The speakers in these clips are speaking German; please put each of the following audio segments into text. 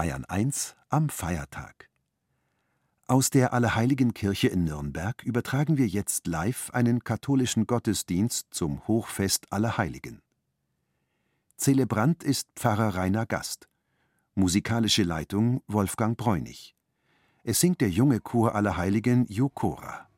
Bayern 1 am Feiertag. Aus der Allerheiligenkirche in Nürnberg übertragen wir jetzt live einen katholischen Gottesdienst zum Hochfest Allerheiligen. Zelebrant ist Pfarrer Rainer Gast. Musikalische Leitung Wolfgang Bräunig. Es singt der junge Chor Allerheiligen Jokora.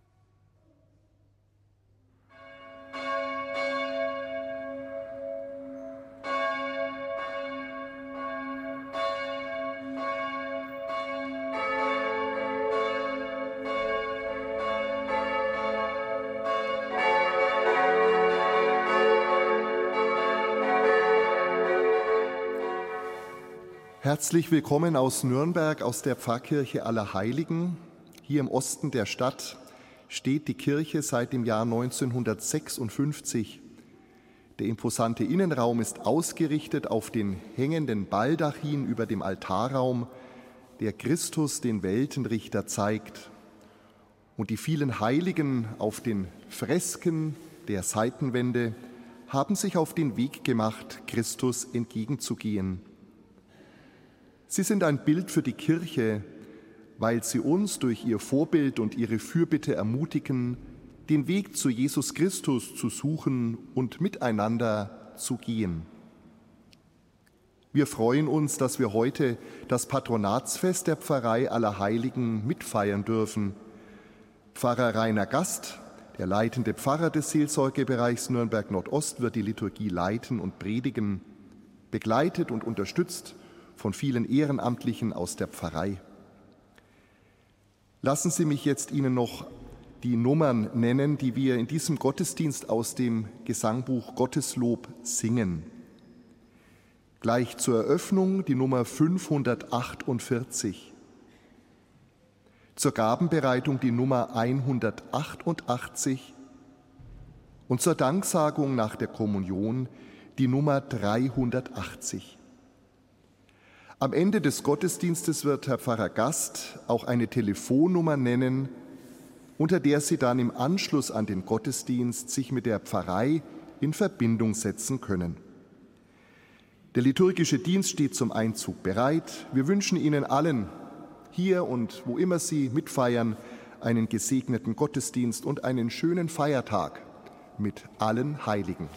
Herzlich willkommen aus Nürnberg, aus der Pfarrkirche Allerheiligen. Hier im Osten der Stadt steht die Kirche seit dem Jahr 1956. Der imposante Innenraum ist ausgerichtet auf den hängenden Baldachin über dem Altarraum, der Christus den Weltenrichter zeigt. Und die vielen Heiligen auf den Fresken der Seitenwände haben sich auf den Weg gemacht, Christus entgegenzugehen. Sie sind ein Bild für die Kirche, weil sie uns durch ihr Vorbild und ihre Fürbitte ermutigen, den Weg zu Jesus Christus zu suchen und miteinander zu gehen. Wir freuen uns, dass wir heute das Patronatsfest der Pfarrei aller Heiligen mitfeiern dürfen. Pfarrer Rainer Gast, der leitende Pfarrer des Seelsorgebereichs Nürnberg Nordost, wird die Liturgie leiten und predigen, begleitet und unterstützt von vielen Ehrenamtlichen aus der Pfarrei. Lassen Sie mich jetzt Ihnen noch die Nummern nennen, die wir in diesem Gottesdienst aus dem Gesangbuch Gotteslob singen. Gleich zur Eröffnung die Nummer 548. Zur Gabenbereitung die Nummer 188 und zur Danksagung nach der Kommunion die Nummer 380. Am Ende des Gottesdienstes wird Herr Pfarrer Gast auch eine Telefonnummer nennen, unter der Sie dann im Anschluss an den Gottesdienst sich mit der Pfarrei in Verbindung setzen können. Der liturgische Dienst steht zum Einzug bereit. Wir wünschen Ihnen allen hier und wo immer Sie mitfeiern einen gesegneten Gottesdienst und einen schönen Feiertag mit allen Heiligen.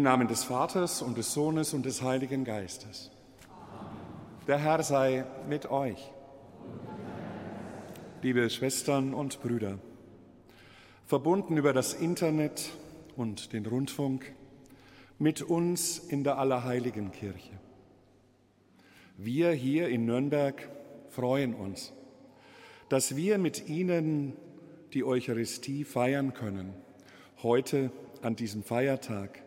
Im Namen des Vaters und des Sohnes und des Heiligen Geistes. Der Herr sei mit euch. Liebe Schwestern und Brüder, verbunden über das Internet und den Rundfunk, mit uns in der Allerheiligen Kirche. Wir hier in Nürnberg freuen uns, dass wir mit Ihnen die Eucharistie feiern können, heute an diesem Feiertag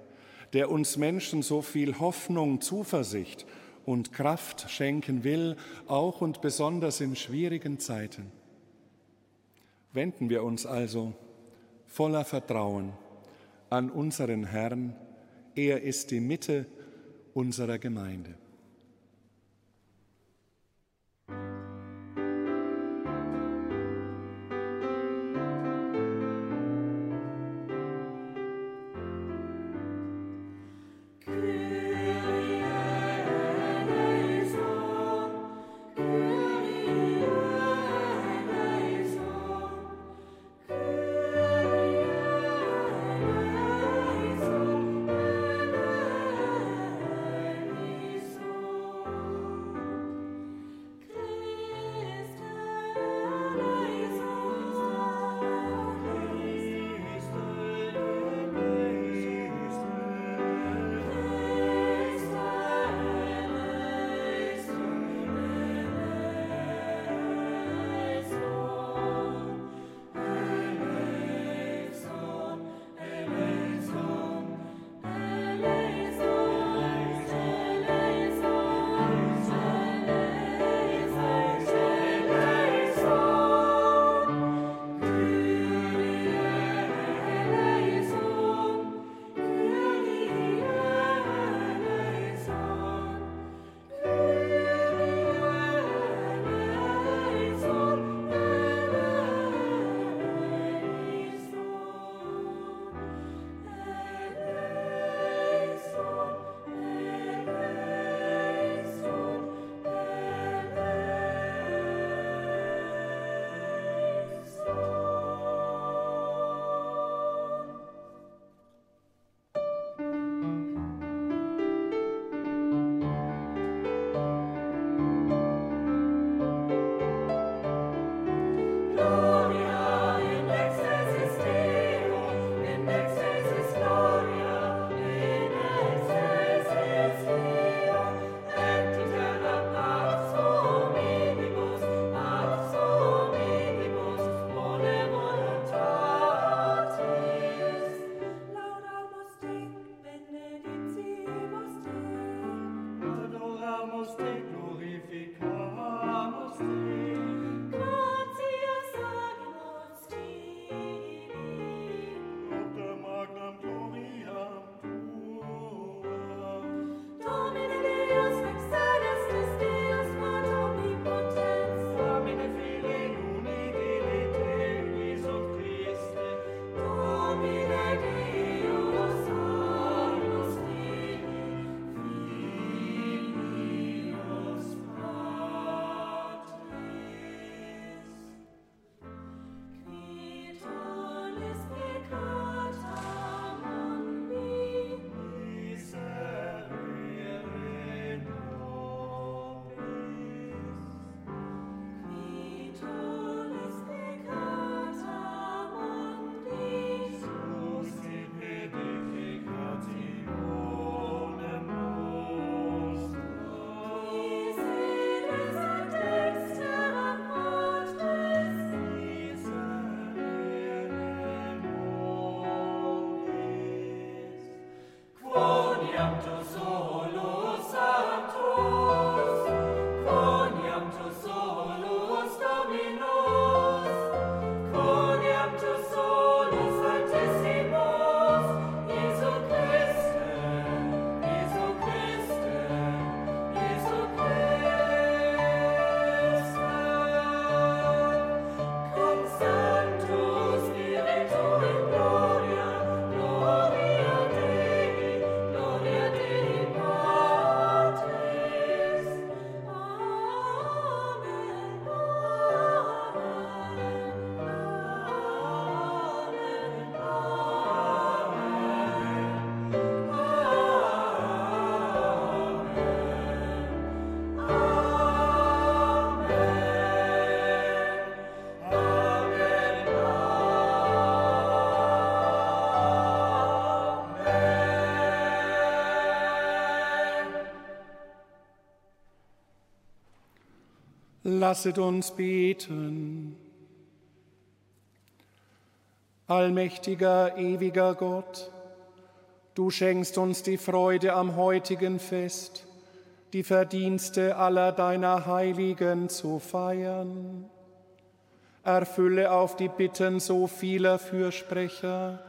der uns Menschen so viel Hoffnung, Zuversicht und Kraft schenken will, auch und besonders in schwierigen Zeiten. Wenden wir uns also voller Vertrauen an unseren Herrn. Er ist die Mitte unserer Gemeinde. Lasset uns beten. Allmächtiger, ewiger Gott, du schenkst uns die Freude am heutigen Fest, die Verdienste aller deiner Heiligen zu feiern. Erfülle auf die Bitten so vieler Fürsprecher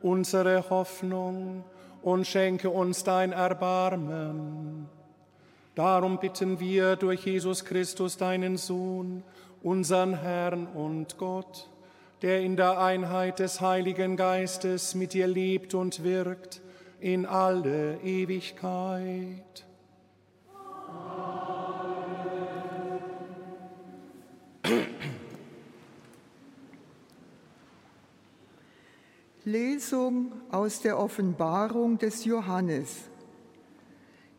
unsere Hoffnung und schenke uns dein Erbarmen Darum bitten wir durch Jesus Christus, deinen Sohn, unseren Herrn und Gott, der in der Einheit des Heiligen Geistes mit dir lebt und wirkt in alle Ewigkeit. Lesung aus der Offenbarung des Johannes.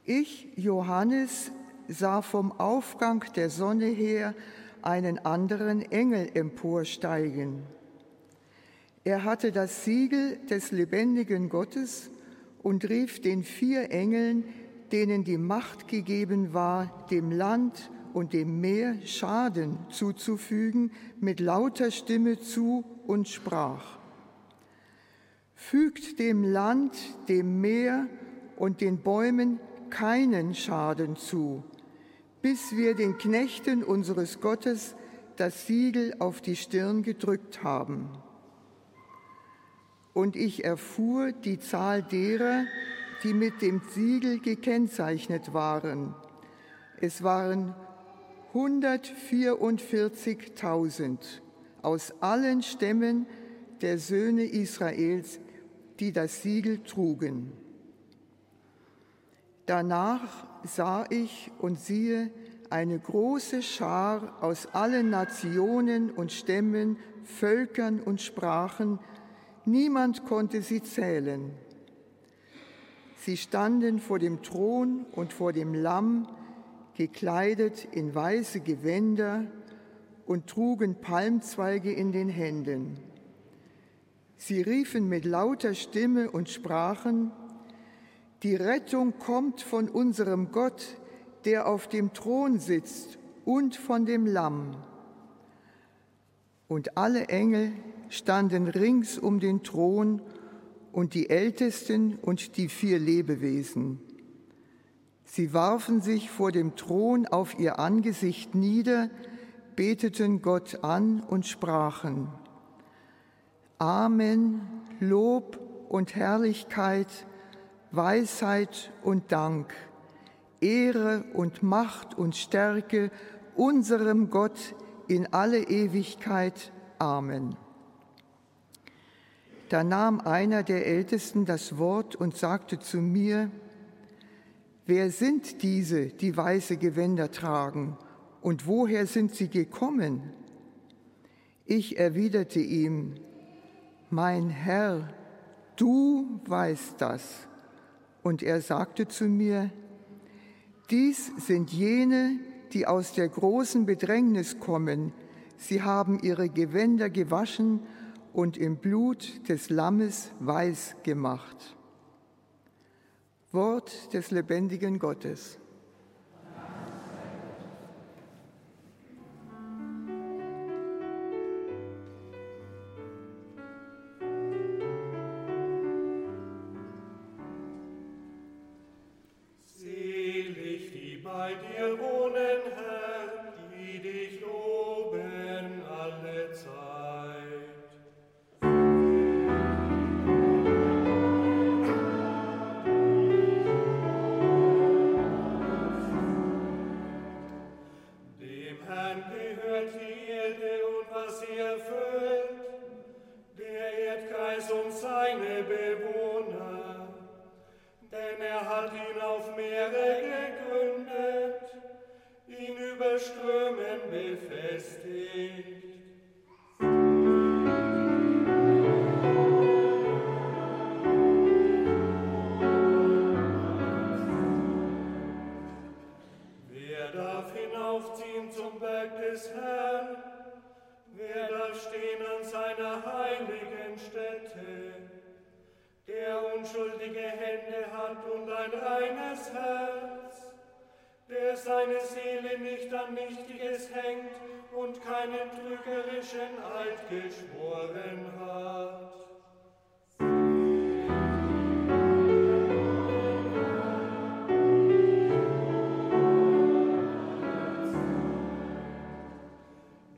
Ich, Johannes, sah vom Aufgang der Sonne her einen anderen Engel emporsteigen. Er hatte das Siegel des lebendigen Gottes und rief den vier Engeln, denen die Macht gegeben war, dem Land und dem Meer Schaden zuzufügen, mit lauter Stimme zu und sprach, Fügt dem Land, dem Meer und den Bäumen keinen Schaden zu, bis wir den Knechten unseres Gottes das Siegel auf die Stirn gedrückt haben. Und ich erfuhr die Zahl derer, die mit dem Siegel gekennzeichnet waren. Es waren 144.000 aus allen Stämmen der Söhne Israels, die das Siegel trugen. Danach sah ich und siehe eine große Schar aus allen Nationen und Stämmen, Völkern und Sprachen, niemand konnte sie zählen. Sie standen vor dem Thron und vor dem Lamm, gekleidet in weiße Gewänder und trugen Palmzweige in den Händen. Sie riefen mit lauter Stimme und sprachen, die Rettung kommt von unserem Gott, der auf dem Thron sitzt und von dem Lamm. Und alle Engel standen rings um den Thron und die Ältesten und die vier Lebewesen. Sie warfen sich vor dem Thron auf ihr Angesicht nieder, beteten Gott an und sprachen, Amen, Lob und Herrlichkeit, Weisheit und Dank, Ehre und Macht und Stärke unserem Gott in alle Ewigkeit. Amen. Da nahm einer der Ältesten das Wort und sagte zu mir, Wer sind diese, die weiße Gewänder tragen, und woher sind sie gekommen? Ich erwiderte ihm, Mein Herr, du weißt das. Und er sagte zu mir, dies sind jene, die aus der großen Bedrängnis kommen. Sie haben ihre Gewänder gewaschen und im Blut des Lammes weiß gemacht. Wort des lebendigen Gottes. Ein reines Herz, der seine Seele nicht an Nichtiges hängt und keinen trügerischen Eid geschworen hat.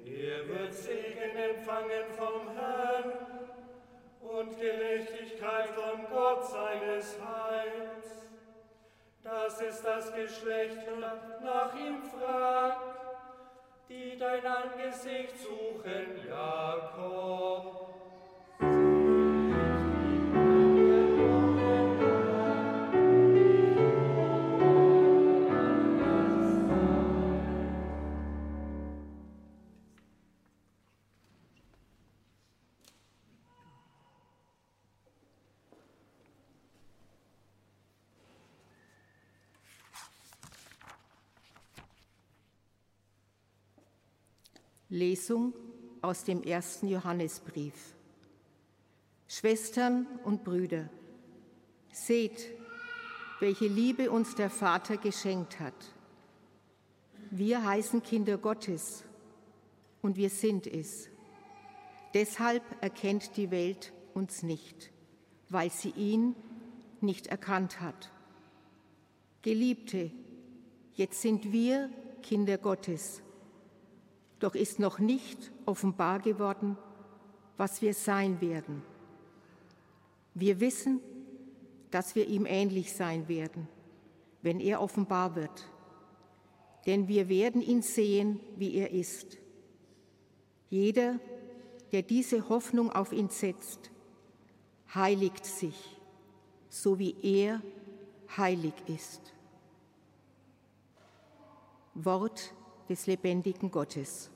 Er wird Segen empfangen vom Herrn und Gerechtigkeit von Gott seines Heils. Das ist das Geschlecht, nach ihm fragt die dein Angesicht suchen, Jakob. Lesung aus dem ersten Johannesbrief. Schwestern und Brüder, seht, welche Liebe uns der Vater geschenkt hat. Wir heißen Kinder Gottes und wir sind es. Deshalb erkennt die Welt uns nicht, weil sie ihn nicht erkannt hat. Geliebte, jetzt sind wir Kinder Gottes doch ist noch nicht offenbar geworden, was wir sein werden. Wir wissen, dass wir ihm ähnlich sein werden, wenn er offenbar wird. Denn wir werden ihn sehen, wie er ist. Jeder, der diese Hoffnung auf ihn setzt, heiligt sich, so wie er heilig ist. Wort des lebendigen Gottes.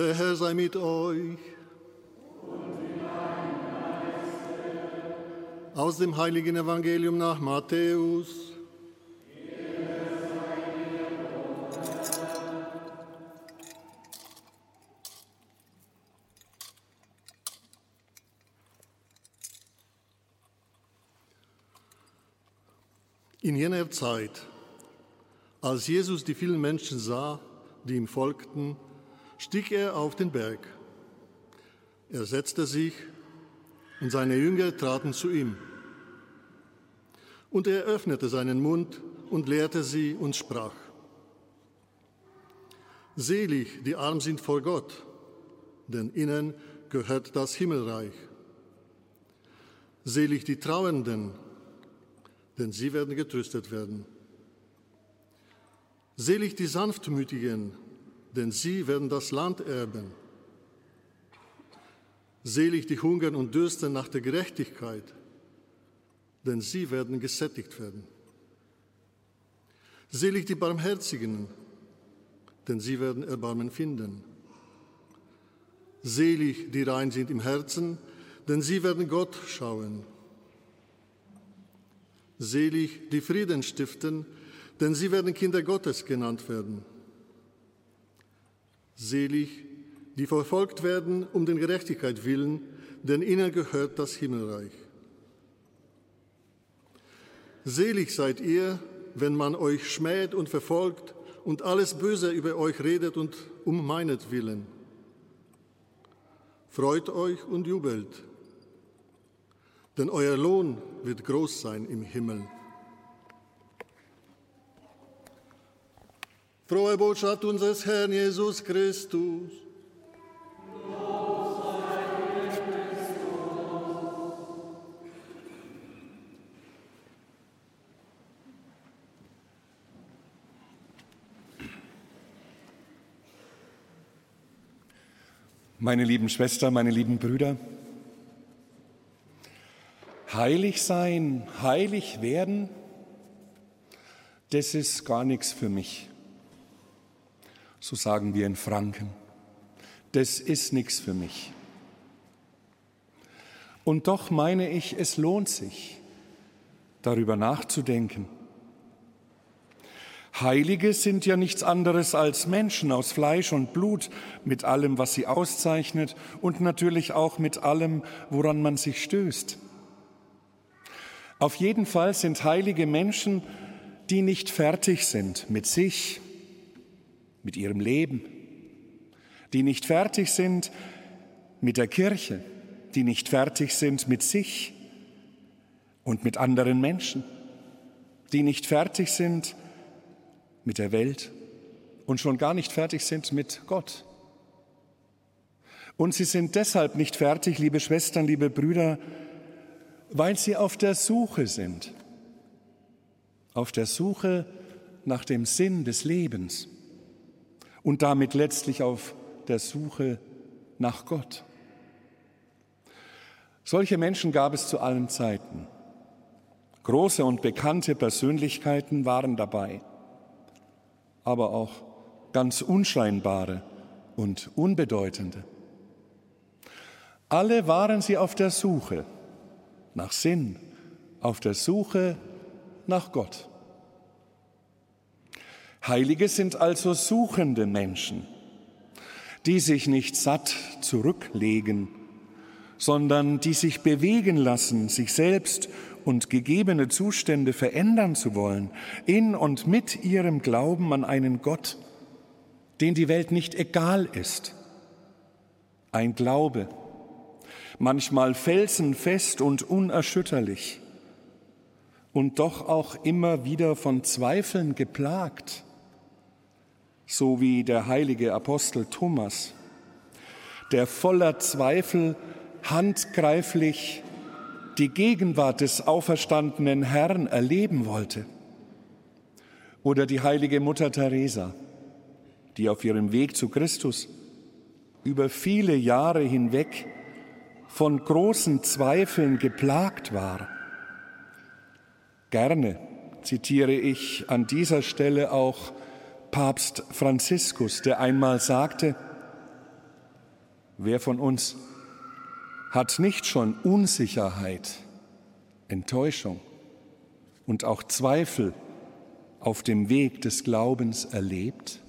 Der Herr sei mit euch. Aus dem heiligen Evangelium nach Matthäus. In jener Zeit, als Jesus die vielen Menschen sah, die ihm folgten, stieg er auf den Berg. Er setzte sich und seine Jünger traten zu ihm. Und er öffnete seinen Mund und lehrte sie und sprach, Selig, die arm sind vor Gott, denn ihnen gehört das Himmelreich. Selig die Trauernden, denn sie werden getröstet werden. Selig die Sanftmütigen, denn sie werden das Land erben. Selig die hungern und dürsten nach der Gerechtigkeit, denn sie werden gesättigt werden. Selig die Barmherzigen, denn sie werden Erbarmen finden. Selig die rein sind im Herzen, denn sie werden Gott schauen. Selig die Frieden stiften, denn sie werden Kinder Gottes genannt werden. Selig die verfolgt werden um den Gerechtigkeit willen, denn ihnen gehört das Himmelreich. Selig seid ihr, wenn man euch schmäht und verfolgt und alles Böse über euch redet und um meinetwillen. Freut euch und jubelt, denn euer Lohn wird groß sein im Himmel. Frohe Botschaft unseres Herrn Jesus Christus. Meine lieben Schwestern, meine lieben Brüder, heilig sein, heilig werden, das ist gar nichts für mich. So sagen wir in Franken. Das ist nichts für mich. Und doch meine ich, es lohnt sich, darüber nachzudenken Heilige sind ja nichts anderes als Menschen aus Fleisch und Blut, mit allem, was sie auszeichnet und natürlich auch mit allem, woran man sich stößt. Auf jeden Fall sind heilige Menschen, die nicht fertig sind mit sich, mit ihrem Leben, die nicht fertig sind mit der Kirche, die nicht fertig sind mit sich und mit anderen Menschen, die nicht fertig sind mit der Welt und schon gar nicht fertig sind mit Gott. Und sie sind deshalb nicht fertig, liebe Schwestern, liebe Brüder, weil sie auf der Suche sind, auf der Suche nach dem Sinn des Lebens und damit letztlich auf der Suche nach Gott. Solche Menschen gab es zu allen Zeiten. Große und bekannte Persönlichkeiten waren dabei aber auch ganz unscheinbare und unbedeutende. Alle waren sie auf der Suche nach Sinn, auf der Suche nach Gott. Heilige sind also suchende Menschen, die sich nicht satt zurücklegen, sondern die sich bewegen lassen, sich selbst und gegebene Zustände verändern zu wollen, in und mit ihrem Glauben an einen Gott, den die Welt nicht egal ist. Ein Glaube, manchmal felsenfest und unerschütterlich und doch auch immer wieder von Zweifeln geplagt, so wie der heilige Apostel Thomas, der voller Zweifel handgreiflich die Gegenwart des auferstandenen Herrn erleben wollte. Oder die heilige Mutter Teresa, die auf ihrem Weg zu Christus über viele Jahre hinweg von großen Zweifeln geplagt war. Gerne zitiere ich an dieser Stelle auch Papst Franziskus, der einmal sagte, wer von uns hat nicht schon Unsicherheit, Enttäuschung und auch Zweifel auf dem Weg des Glaubens erlebt?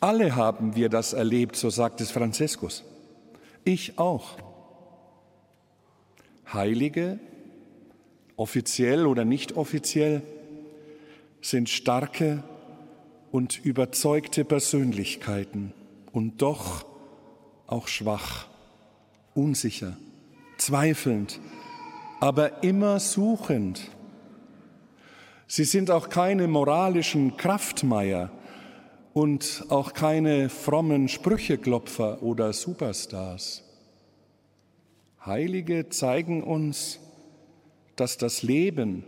Alle haben wir das erlebt, so sagt es Franziskus. Ich auch. Heilige, offiziell oder nicht offiziell, sind starke und überzeugte Persönlichkeiten und doch auch schwach unsicher, zweifelnd, aber immer suchend. Sie sind auch keine moralischen Kraftmeier und auch keine frommen Sprücheklopfer oder Superstars. Heilige zeigen uns, dass das Leben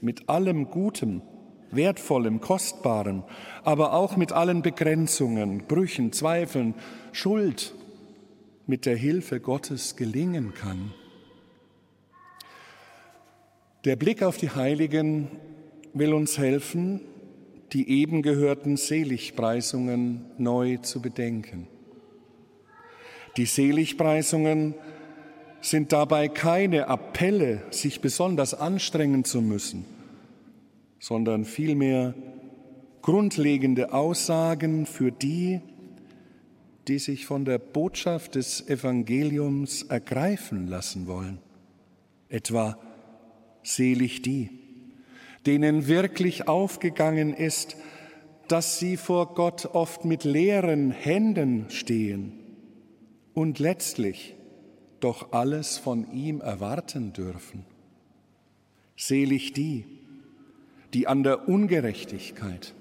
mit allem Guten, Wertvollem, Kostbarem, aber auch mit allen Begrenzungen, Brüchen, Zweifeln, Schuld mit der Hilfe Gottes gelingen kann. Der Blick auf die Heiligen will uns helfen, die eben gehörten Seligpreisungen neu zu bedenken. Die Seligpreisungen sind dabei keine Appelle, sich besonders anstrengen zu müssen, sondern vielmehr grundlegende Aussagen für die, die sich von der Botschaft des Evangeliums ergreifen lassen wollen. Etwa selig die, denen wirklich aufgegangen ist, dass sie vor Gott oft mit leeren Händen stehen und letztlich doch alles von ihm erwarten dürfen. Selig die, die an der Ungerechtigkeit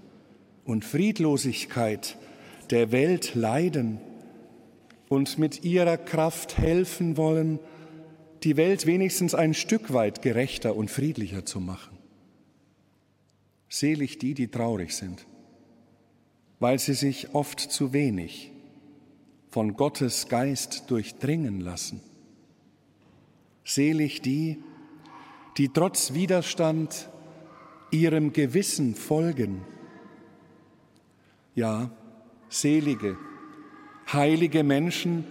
und Friedlosigkeit der Welt leiden und mit ihrer Kraft helfen wollen, die Welt wenigstens ein Stück weit gerechter und friedlicher zu machen. Selig die, die traurig sind, weil sie sich oft zu wenig von Gottes Geist durchdringen lassen. Selig die, die trotz Widerstand ihrem Gewissen folgen. Ja, selige, heilige Menschen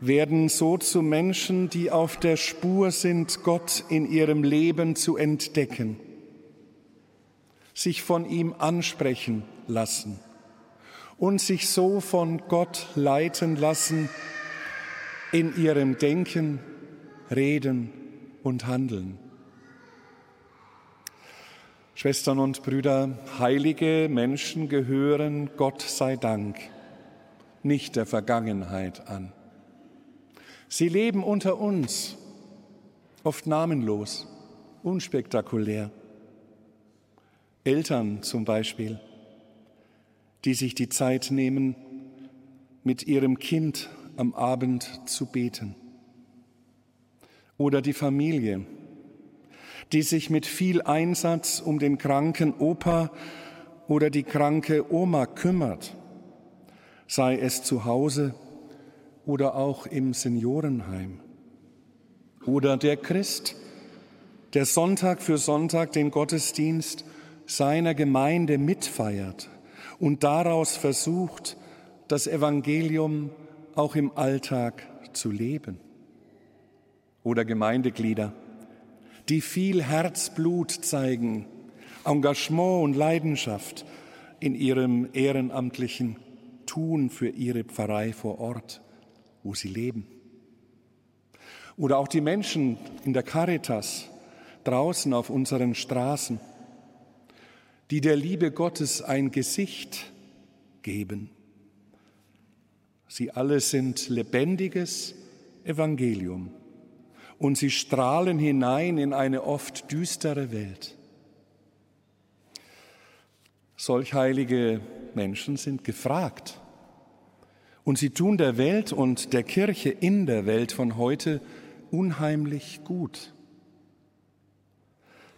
werden so zu Menschen, die auf der Spur sind, Gott in ihrem Leben zu entdecken, sich von ihm ansprechen lassen und sich so von Gott leiten lassen in ihrem Denken, Reden und Handeln. Schwestern und Brüder, heilige Menschen gehören Gott sei Dank nicht der Vergangenheit an. Sie leben unter uns, oft namenlos, unspektakulär. Eltern zum Beispiel, die sich die Zeit nehmen, mit ihrem Kind am Abend zu beten. Oder die Familie, die sich mit viel Einsatz um den kranken Opa oder die kranke Oma kümmert, sei es zu Hause oder auch im Seniorenheim. Oder der Christ, der Sonntag für Sonntag den Gottesdienst seiner Gemeinde mitfeiert und daraus versucht, das Evangelium auch im Alltag zu leben. Oder Gemeindeglieder, die viel Herzblut zeigen, Engagement und Leidenschaft in ihrem ehrenamtlichen Tun für ihre Pfarrei vor Ort, wo sie leben. Oder auch die Menschen in der Caritas draußen auf unseren Straßen, die der Liebe Gottes ein Gesicht geben. Sie alle sind lebendiges Evangelium und sie strahlen hinein in eine oft düstere Welt. Solch heilige Menschen sind gefragt und sie tun der Welt und der Kirche in der Welt von heute unheimlich gut.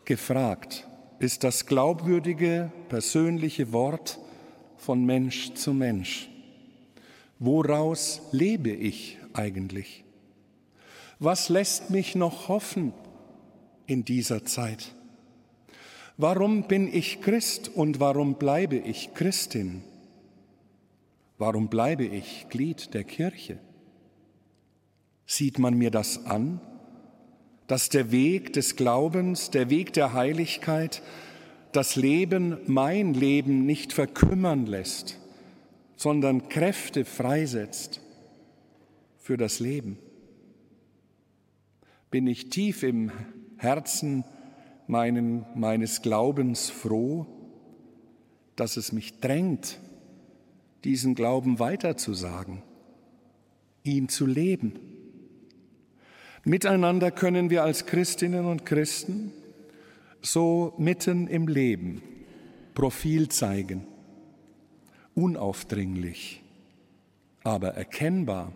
Gefragt ist das glaubwürdige, persönliche Wort von Mensch zu Mensch. Woraus lebe ich eigentlich? Was lässt mich noch hoffen in dieser Zeit? Warum bin ich Christ und warum bleibe ich Christin? Warum bleibe ich Glied der Kirche? Sieht man mir das an, dass der Weg des Glaubens, der Weg der Heiligkeit, das Leben, mein Leben nicht verkümmern lässt, sondern Kräfte freisetzt für das Leben? Bin ich tief im Herzen meinen, meines Glaubens froh, dass es mich drängt, diesen Glauben weiterzusagen, ihn zu leben. Miteinander können wir als Christinnen und Christen so mitten im Leben Profil zeigen, unaufdringlich, aber erkennbar,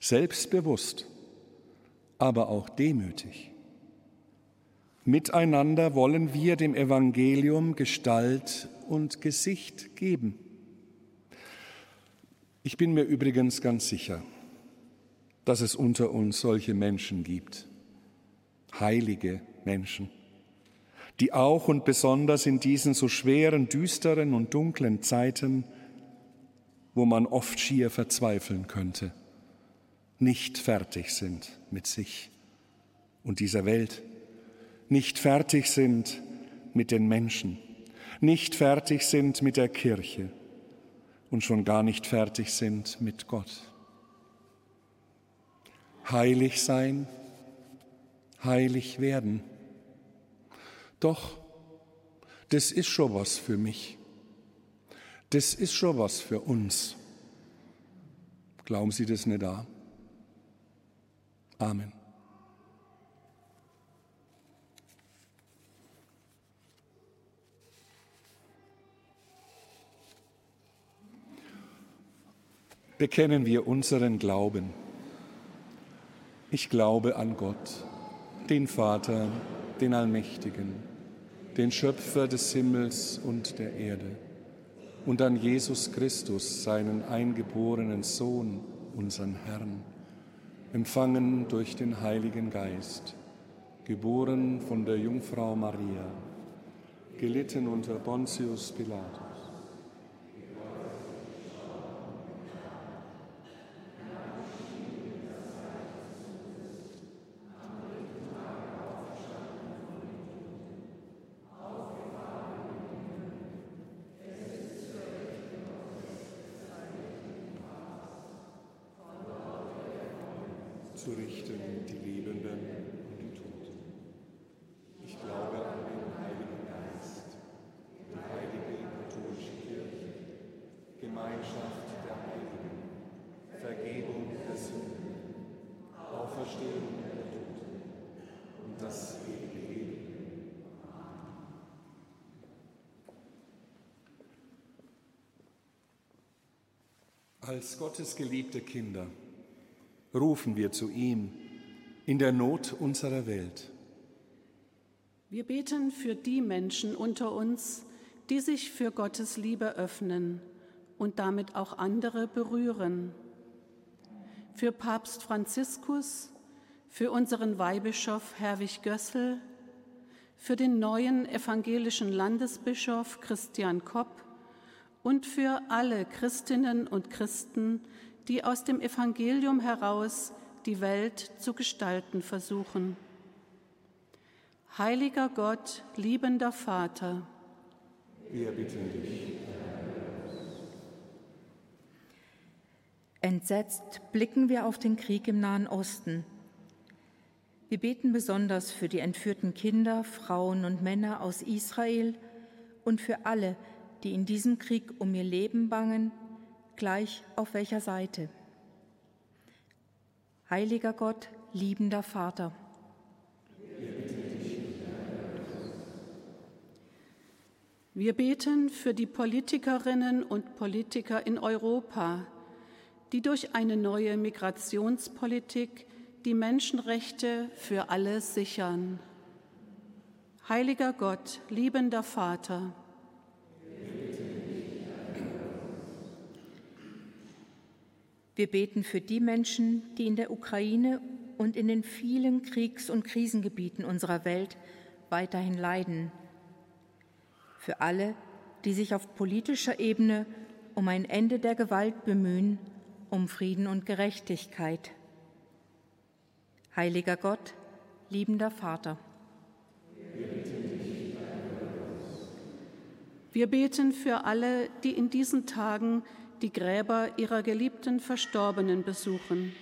selbstbewusst aber auch demütig. Miteinander wollen wir dem Evangelium Gestalt und Gesicht geben. Ich bin mir übrigens ganz sicher, dass es unter uns solche Menschen gibt, heilige Menschen, die auch und besonders in diesen so schweren, düsteren und dunklen Zeiten, wo man oft schier verzweifeln könnte, nicht fertig sind mit sich und dieser Welt, nicht fertig sind mit den Menschen, nicht fertig sind mit der Kirche, und schon gar nicht fertig sind mit Gott. Heilig sein, heilig werden. Doch, das ist schon was für mich. Das ist schon was für uns. Glauben Sie das nicht da? Amen. Bekennen wir unseren Glauben. Ich glaube an Gott, den Vater, den Allmächtigen, den Schöpfer des Himmels und der Erde und an Jesus Christus, seinen eingeborenen Sohn, unseren Herrn, empfangen durch den Heiligen Geist, geboren von der Jungfrau Maria, gelitten unter Pontius Pilatus zu richten, die Lebenden und die Toten. Ich glaube an den Heiligen Geist, die heilige katholische Kirche, Gemeinschaft der Heiligen, Vergebung der Sünden, Auferstehung der Toten und das ewige Leben. Als Gottes geliebte Kinder rufen wir zu ihm in der Not unserer Welt. Wir beten für die Menschen unter uns, die sich für Gottes Liebe öffnen und damit auch andere berühren. Für Papst Franziskus, für unseren Weihbischof Herwig Gössel, für den neuen evangelischen Landesbischof Christian Kopp und für alle Christinnen und Christen, die aus dem Evangelium heraus die Welt zu gestalten versuchen. Heiliger Gott, liebender Vater, wir bitten dich. Entsetzt blicken wir auf den Krieg im Nahen Osten. Wir beten besonders für die entführten Kinder, Frauen und Männer aus Israel und für alle, die in diesem Krieg um ihr Leben bangen gleich auf welcher Seite. Heiliger Gott, liebender Vater. Wir beten für die Politikerinnen und Politiker in Europa, die durch eine neue Migrationspolitik die Menschenrechte für alle sichern. Heiliger Gott, liebender Vater. Wir beten für die Menschen, die in der Ukraine und in den vielen Kriegs- und Krisengebieten unserer Welt weiterhin leiden. Für alle, die sich auf politischer Ebene um ein Ende der Gewalt bemühen, um Frieden und Gerechtigkeit. Heiliger Gott, liebender Vater. Wir beten für alle, die in diesen Tagen die Gräber ihrer geliebten Verstorbenen besuchen.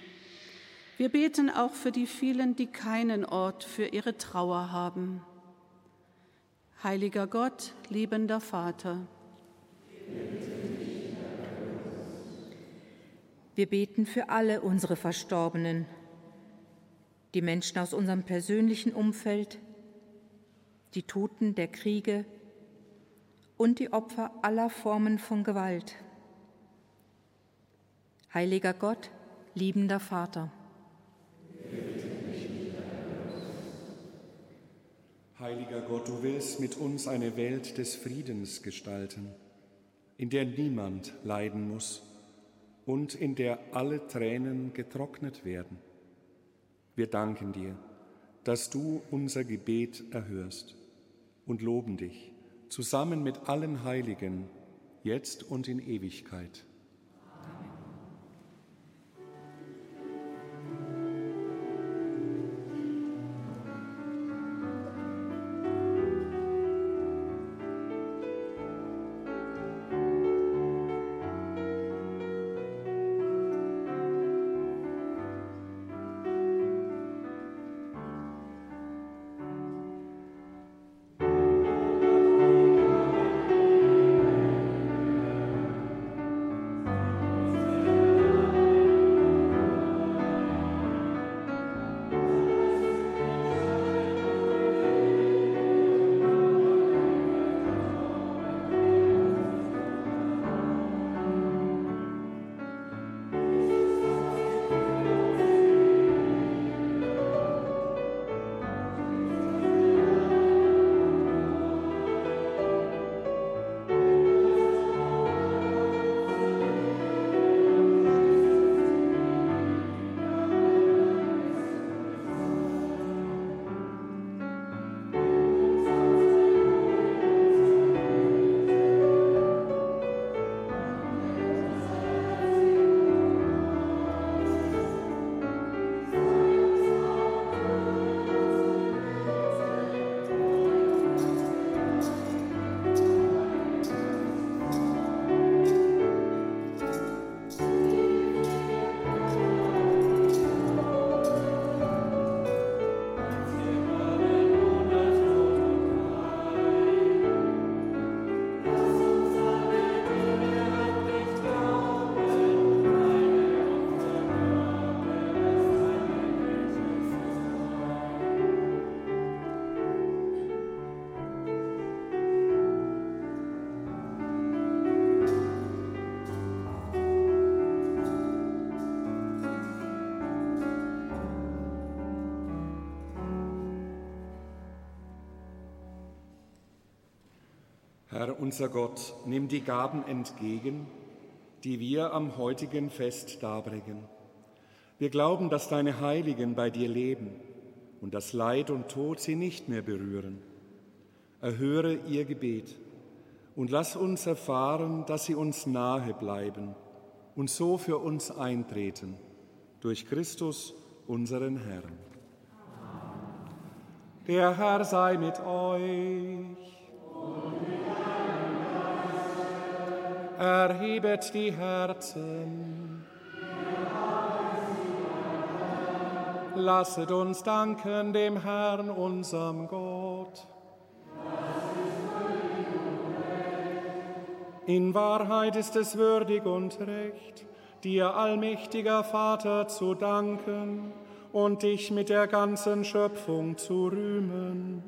Wir beten auch für die vielen, die keinen Ort für ihre Trauer haben. Heiliger Gott, liebender Vater. Wir beten für alle unsere Verstorbenen, die Menschen aus unserem persönlichen Umfeld, die Toten der Kriege und die Opfer aller Formen von Gewalt. Heiliger Gott, liebender Vater. Heiliger Gott, du willst mit uns eine Welt des Friedens gestalten, in der niemand leiden muss und in der alle Tränen getrocknet werden. Wir danken dir, dass du unser Gebet erhörst und loben dich zusammen mit allen Heiligen, jetzt und in Ewigkeit. Herr unser Gott, nimm die Gaben entgegen, die wir am heutigen Fest darbringen. Wir glauben, dass deine Heiligen bei dir leben und dass Leid und Tod sie nicht mehr berühren. Erhöre ihr Gebet und lass uns erfahren, dass sie uns nahe bleiben und so für uns eintreten. Durch Christus, unseren Herrn. Der Herr sei mit euch. Erhebet die Herzen. Lasset uns danken dem Herrn, unserem Gott. In Wahrheit ist es würdig und recht, dir, allmächtiger Vater, zu danken und dich mit der ganzen Schöpfung zu rühmen.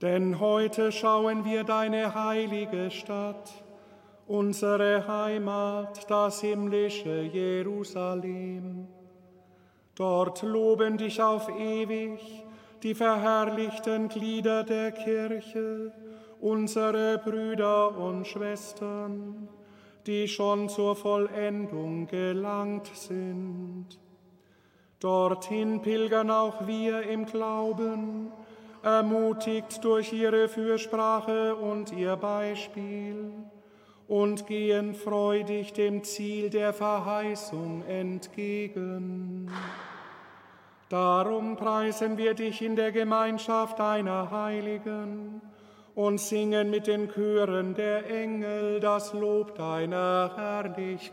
Denn heute schauen wir deine heilige Stadt, unsere Heimat, das himmlische Jerusalem. Dort loben dich auf ewig die verherrlichten Glieder der Kirche, unsere Brüder und Schwestern, die schon zur Vollendung gelangt sind. Dorthin pilgern auch wir im Glauben, ermutigt durch ihre Fürsprache und ihr Beispiel, und gehen freudig dem Ziel der Verheißung entgegen. Darum preisen wir dich in der Gemeinschaft deiner Heiligen und singen mit den Chören der Engel das Lob deiner Herrlichkeit.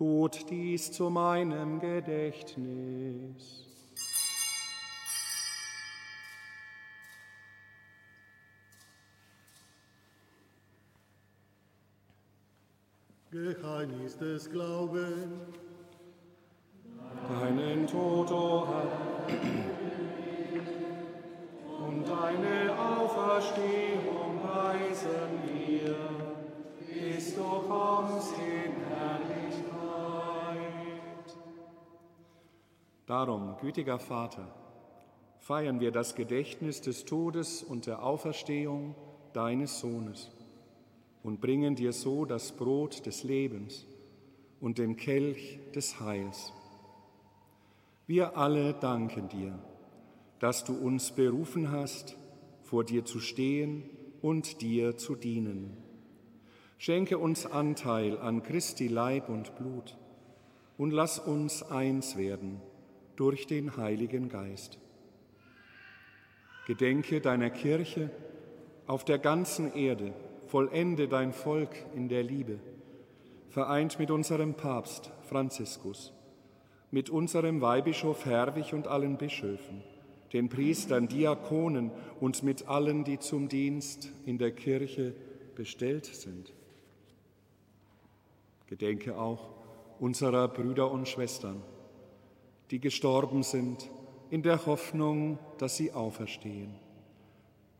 Tut dies zu meinem Gedächtnis. Geheimnis des Glaubens. Deinen Tod, o Herr, und deine Auferstehung preisen wir, bis du kommst in Herrlichkeit. Darum, gütiger Vater, feiern wir das Gedächtnis des Todes und der Auferstehung deines Sohnes und bringen dir so das Brot des Lebens und den Kelch des Heils. Wir alle danken dir, dass du uns berufen hast, vor dir zu stehen und dir zu dienen. Schenke uns Anteil an Christi Leib und Blut und lass uns eins werden durch den Heiligen Geist. Gedenke deiner Kirche auf der ganzen Erde, vollende dein Volk in der Liebe, vereint mit unserem Papst Franziskus, mit unserem Weihbischof Herwig und allen Bischöfen, den Priestern, Diakonen und mit allen, die zum Dienst in der Kirche bestellt sind. Gedenke auch unserer Brüder und Schwestern, die gestorben sind, in der Hoffnung, dass sie auferstehen.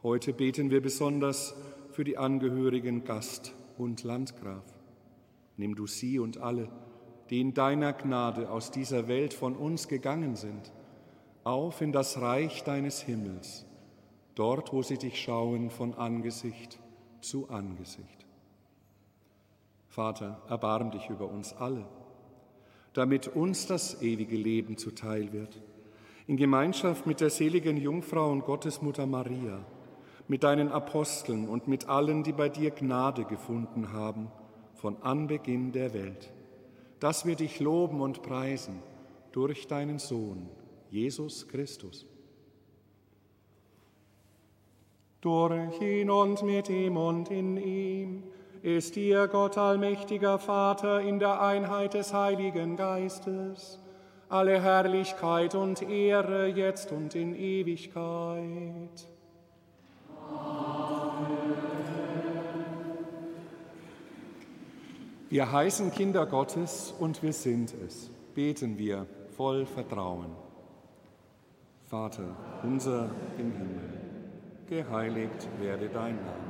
Heute beten wir besonders für die Angehörigen Gast und Landgraf. Nimm du sie und alle, die in deiner Gnade aus dieser Welt von uns gegangen sind, auf in das Reich deines Himmels, dort, wo sie dich schauen von Angesicht zu Angesicht. Vater, erbarm dich über uns alle, damit uns das ewige Leben zuteil wird, in Gemeinschaft mit der seligen Jungfrau und Gottesmutter Maria, mit deinen Aposteln und mit allen, die bei dir Gnade gefunden haben, von Anbeginn der Welt, dass wir dich loben und preisen durch deinen Sohn, Jesus Christus. Durch ihn und mit ihm und in ihm ist dir Gott allmächtiger Vater in der Einheit des Heiligen Geistes, alle Herrlichkeit und Ehre jetzt und in Ewigkeit. Wir heißen Kinder Gottes und wir sind es. Beten wir voll Vertrauen. Vater unser im Himmel, geheiligt werde dein Name.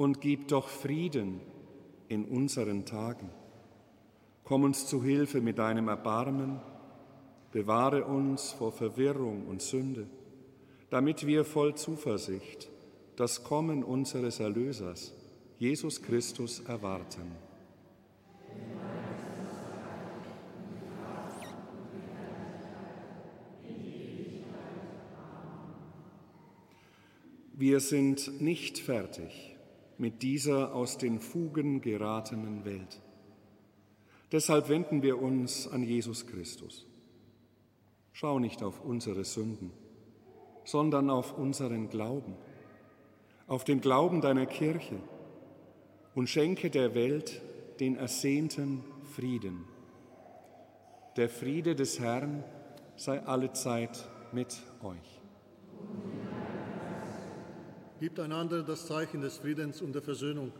und gib doch Frieden in unseren Tagen. Komm uns zu Hilfe mit deinem Erbarmen, bewahre uns vor Verwirrung und Sünde, damit wir voll Zuversicht das Kommen unseres Erlösers, Jesus Christus, erwarten. Wir sind nicht fertig mit dieser aus den Fugen geratenen Welt. Deshalb wenden wir uns an Jesus Christus. Schau nicht auf unsere Sünden, sondern auf unseren Glauben auf den Glauben deiner Kirche und schenke der Welt den ersehnten Frieden. Der Friede des Herrn sei allezeit mit euch. Gebt einander das Zeichen des Friedens und der Versöhnung.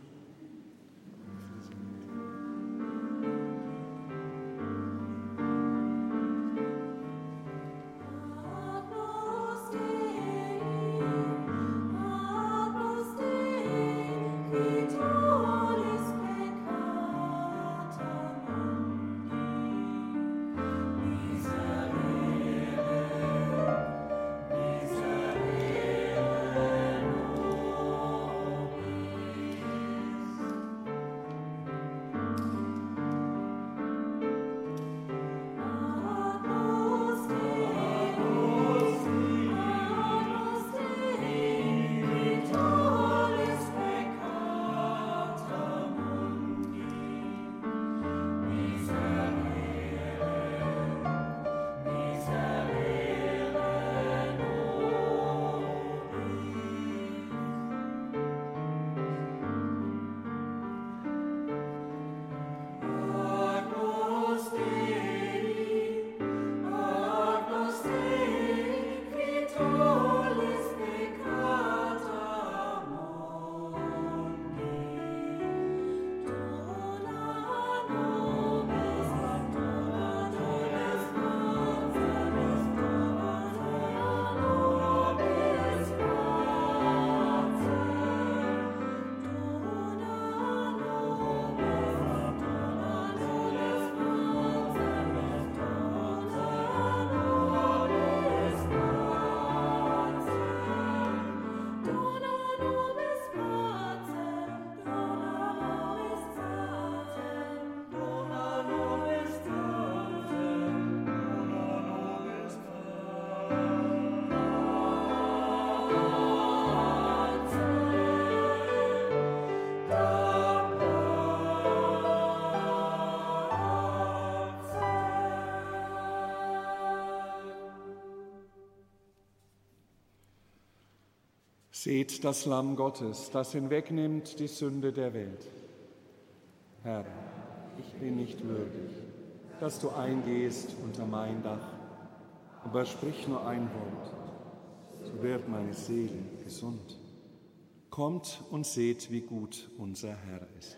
Seht das Lamm Gottes, das hinwegnimmt die Sünde der Welt. Herr, ich bin nicht würdig, dass du eingehst unter mein Dach, aber sprich nur ein Wort, so wird meine Seele gesund. Kommt und seht, wie gut unser Herr ist.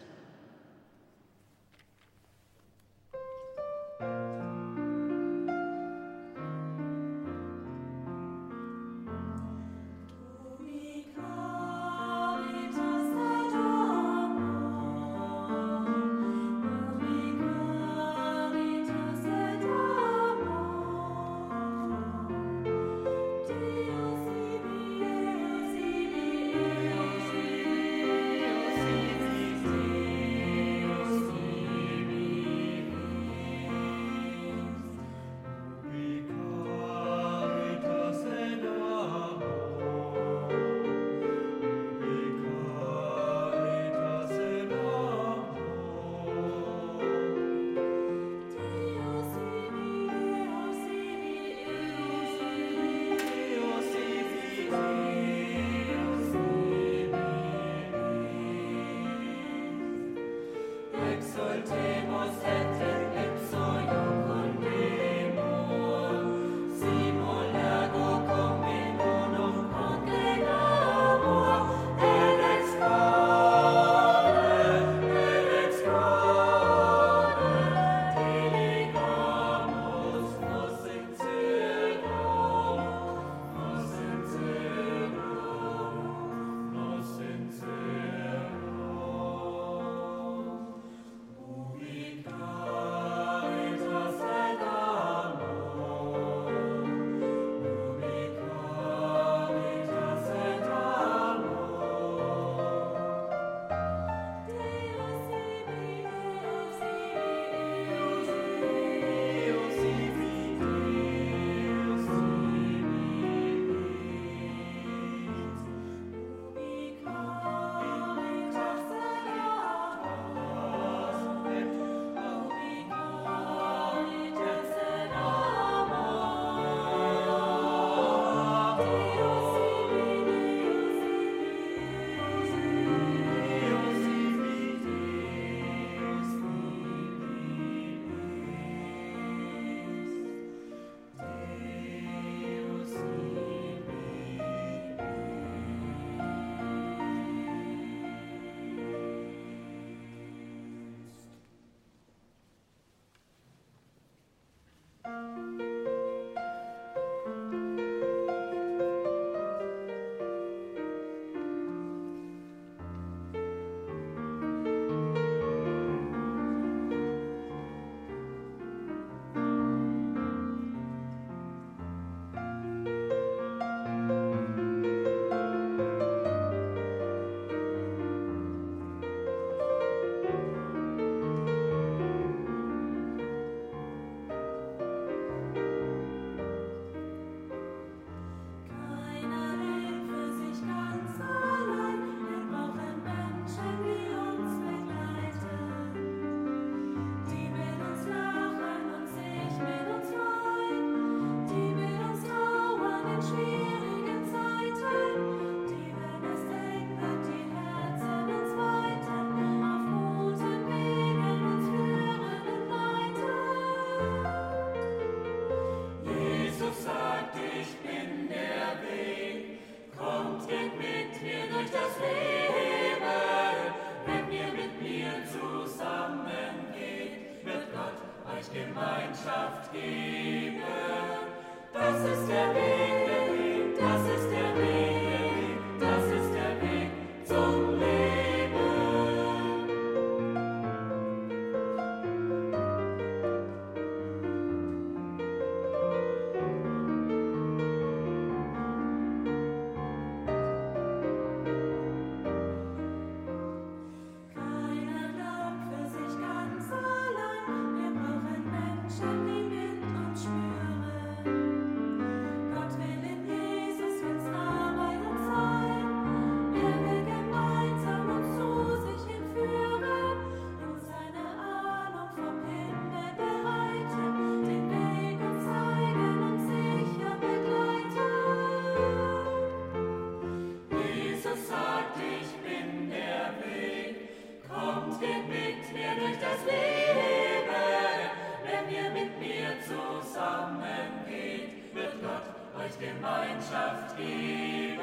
Gemeinschaft geben.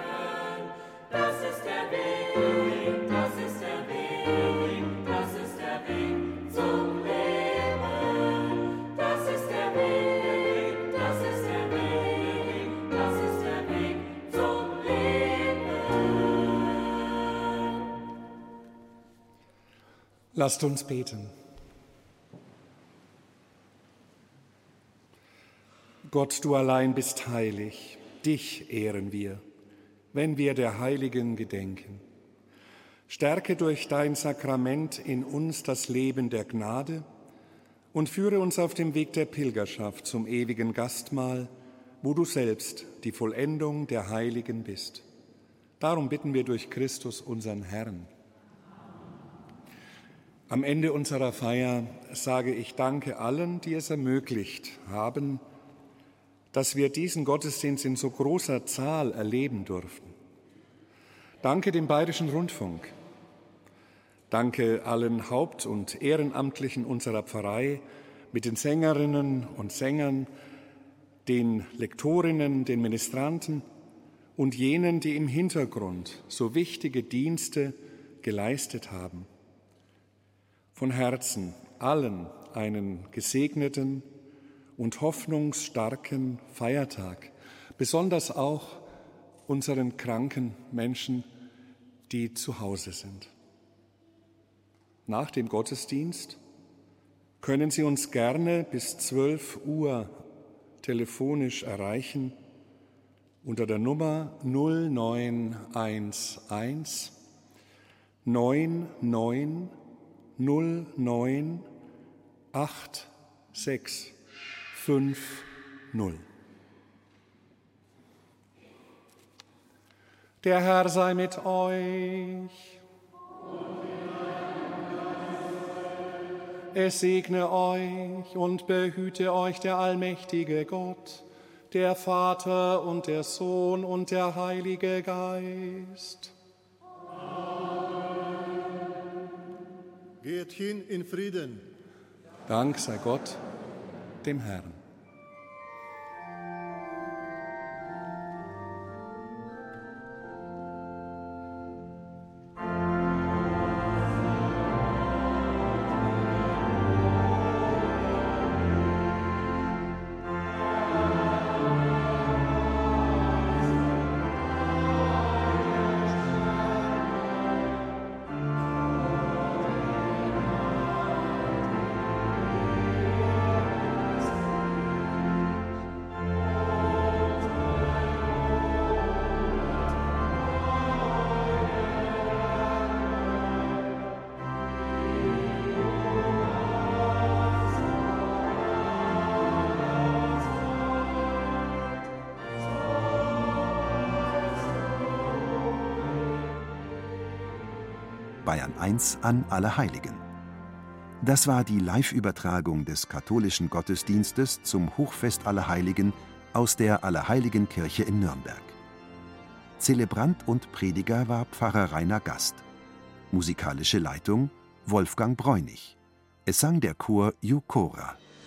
Das ist der Weg, das ist der Weg, das ist der Weg zum Leben. Das ist der Weg, das ist der Weg, das ist der Weg zum Leben. Lasst uns beten. Gott, du allein bist heilig, dich ehren wir, wenn wir der Heiligen gedenken. Stärke durch dein Sakrament in uns das Leben der Gnade und führe uns auf dem Weg der Pilgerschaft zum ewigen Gastmahl, wo du selbst die Vollendung der Heiligen bist. Darum bitten wir durch Christus, unseren Herrn. Am Ende unserer Feier sage ich Danke allen, die es ermöglicht haben, dass wir diesen Gottesdienst in so großer Zahl erleben durften. Danke dem Bayerischen Rundfunk. Danke allen Haupt- und Ehrenamtlichen unserer Pfarrei mit den Sängerinnen und Sängern, den Lektorinnen, den Ministranten und jenen, die im Hintergrund so wichtige Dienste geleistet haben. Von Herzen allen einen gesegneten, und hoffnungsstarken Feiertag, besonders auch unseren kranken Menschen, die zu Hause sind. Nach dem Gottesdienst können Sie uns gerne bis 12 Uhr telefonisch erreichen unter der Nummer 0911 99 09 86 5 0. Der Herr sei mit euch. Es segne euch und behüte euch der allmächtige Gott, der Vater und der Sohn und der Heilige Geist. Geht hin in Frieden. Dank sei Gott dem Herrn. 1 an alle Heiligen. Das war die Live-Übertragung des katholischen Gottesdienstes zum Hochfest Allerheiligen aus der Allerheiligenkirche in Nürnberg. Zelebrant und Prediger war Pfarrer Rainer Gast. Musikalische Leitung Wolfgang Bräunig. Es sang der Chor Jukora.